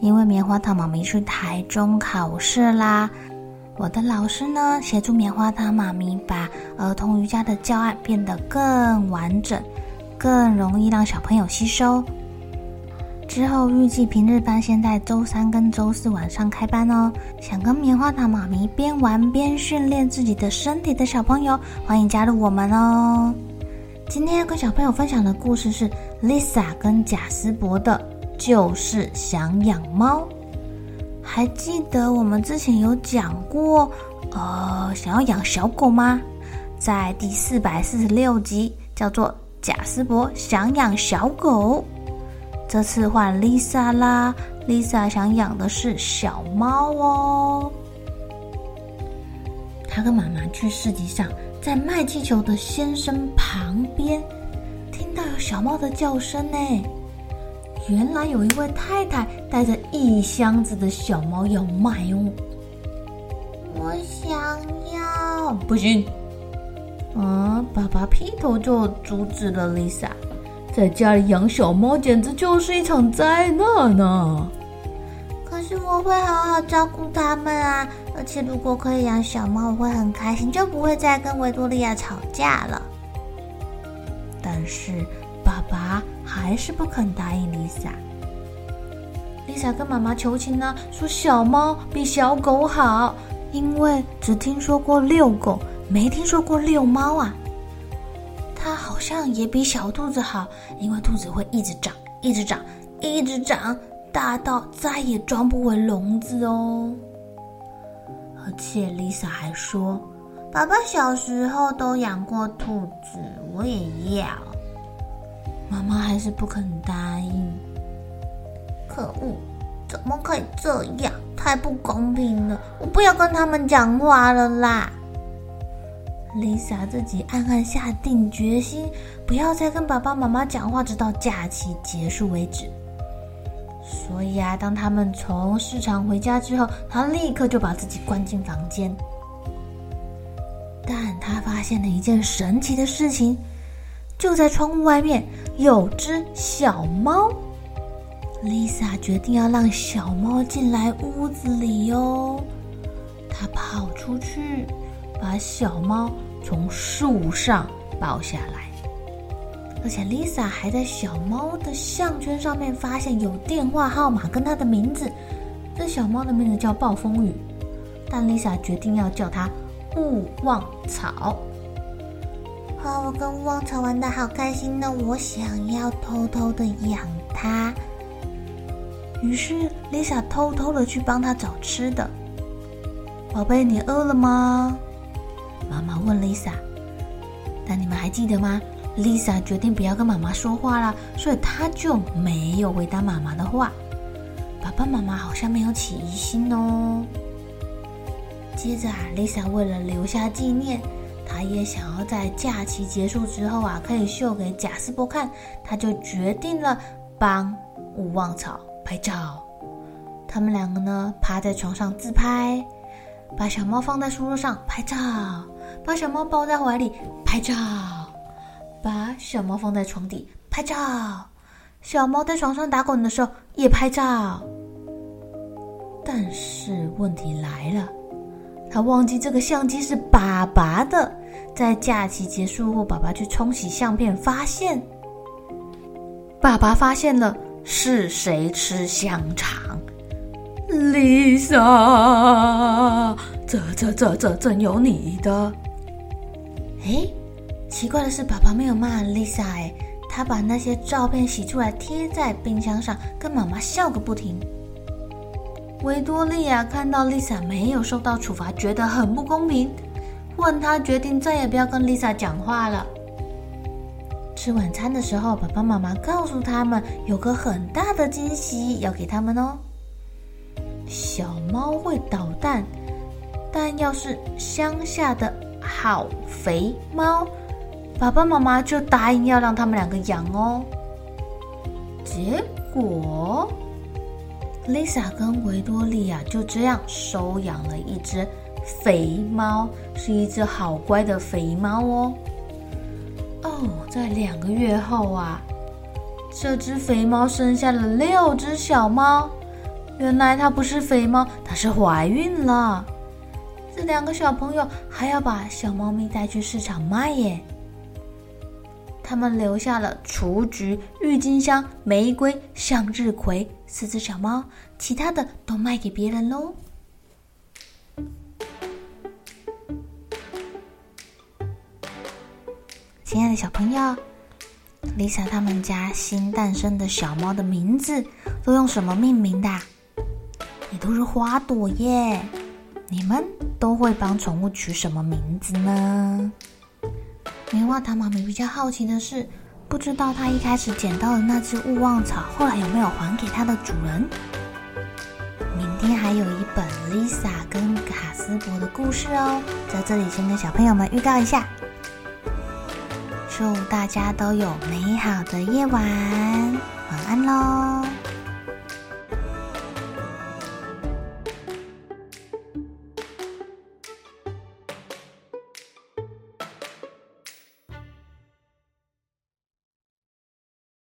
因为棉花糖妈咪去台中考试啦，我的老师呢，协助棉花糖妈咪把儿童瑜伽的教案变得更完整，更容易让小朋友吸收。之后预计平日班先在周三跟周四晚上开班哦。想跟棉花糖妈咪边玩边训练自己的身体的小朋友，欢迎加入我们哦。今天要跟小朋友分享的故事是 Lisa 跟贾斯伯的。就是想养猫，还记得我们之前有讲过，呃，想要养小狗吗？在第四百四十六集叫做《贾斯伯想养小狗》，这次换 Lisa 啦，Lisa 想养的是小猫哦。她跟妈妈去市集上，在卖气球的先生旁边，听到有小猫的叫声呢。原来有一位太太带着一箱子的小猫要卖哦，我想要，不行，啊，爸爸劈头就阻止了 Lisa，在家里养小猫简直就是一场灾难呢。可是我会好好照顾它们啊，而且如果可以养小猫，我会很开心，就不会再跟维多利亚吵架了。但是爸爸。还是不肯答应 Lisa。Lisa 跟妈妈求情呢，说小猫比小狗好，因为只听说过遛狗，没听说过遛猫啊。它好像也比小兔子好，因为兔子会一直长，一直长，一直长，大到再也装不回笼子哦。而且 Lisa 还说，爸爸小时候都养过兔子，我也要。妈妈还是不肯答应。可恶，怎么可以这样？太不公平了！我不要跟他们讲话了啦。Lisa 自己暗暗下定决心，不要再跟爸爸妈妈讲话，直到假期结束为止。所以啊，当他们从市场回家之后，他立刻就把自己关进房间。但他发现了一件神奇的事情。就在窗户外面有只小猫，Lisa 决定要让小猫进来屋子里哟。她跑出去，把小猫从树上抱下来，而且 Lisa 还在小猫的项圈上面发现有电话号码跟它的名字。这小猫的名字叫暴风雨，但 Lisa 决定要叫它勿忘草。我跟旺草玩的好开心呢，我想要偷偷的养它。于是 Lisa 偷偷的去帮他找吃的。宝贝，你饿了吗？妈妈问 Lisa。但你们还记得吗？Lisa 决定不要跟妈妈说话了，所以她就没有回答妈妈的话。爸爸妈妈好像没有起疑心哦。接着啊，Lisa 为了留下纪念。他也想要在假期结束之后啊，可以秀给贾斯伯看。他就决定了帮勿忘草拍照。他们两个呢，趴在床上自拍，把小猫放在书桌上拍照，把小猫抱在怀里拍照，把小猫放在床底拍照，小猫在床上打滚的时候也拍照。但是问题来了，他忘记这个相机是爸爸的。在假期结束后，爸爸去冲洗相片，发现爸爸发现了是谁吃香肠？Lisa，这这这这真有你的！哎，奇怪的是，爸爸没有骂 Lisa，哎，他把那些照片洗出来贴在冰箱上，跟妈妈笑个不停。维多利亚看到丽莎没有受到处罚，觉得很不公平，问他决定再也不要跟丽莎讲话了。吃晚餐的时候，爸爸妈妈告诉他们有个很大的惊喜要给他们哦。小猫会捣蛋，但要是乡下的好肥猫，爸爸妈妈就答应要让他们两个养哦。结果。Lisa 跟维多利亚就这样收养了一只肥猫，是一只好乖的肥猫哦。哦，在两个月后啊，这只肥猫生下了六只小猫。原来它不是肥猫，它是怀孕了。这两个小朋友还要把小猫咪带去市场卖耶。他们留下了雏菊、郁金香、玫瑰、向日葵四只小猫，其他的都卖给别人喽。亲爱的小朋友，Lisa 他们家新诞生的小猫的名字都用什么命名的？也都是花朵耶。你们都会帮宠物取什么名字呢？棉花糖妈咪比较好奇的是，不知道她一开始捡到的那只勿忘草，后来有没有还给它的主人？明天还有一本 Lisa 跟卡斯伯的故事哦，在这里先跟小朋友们预告一下。祝大家都有美好的夜晚，晚安喽！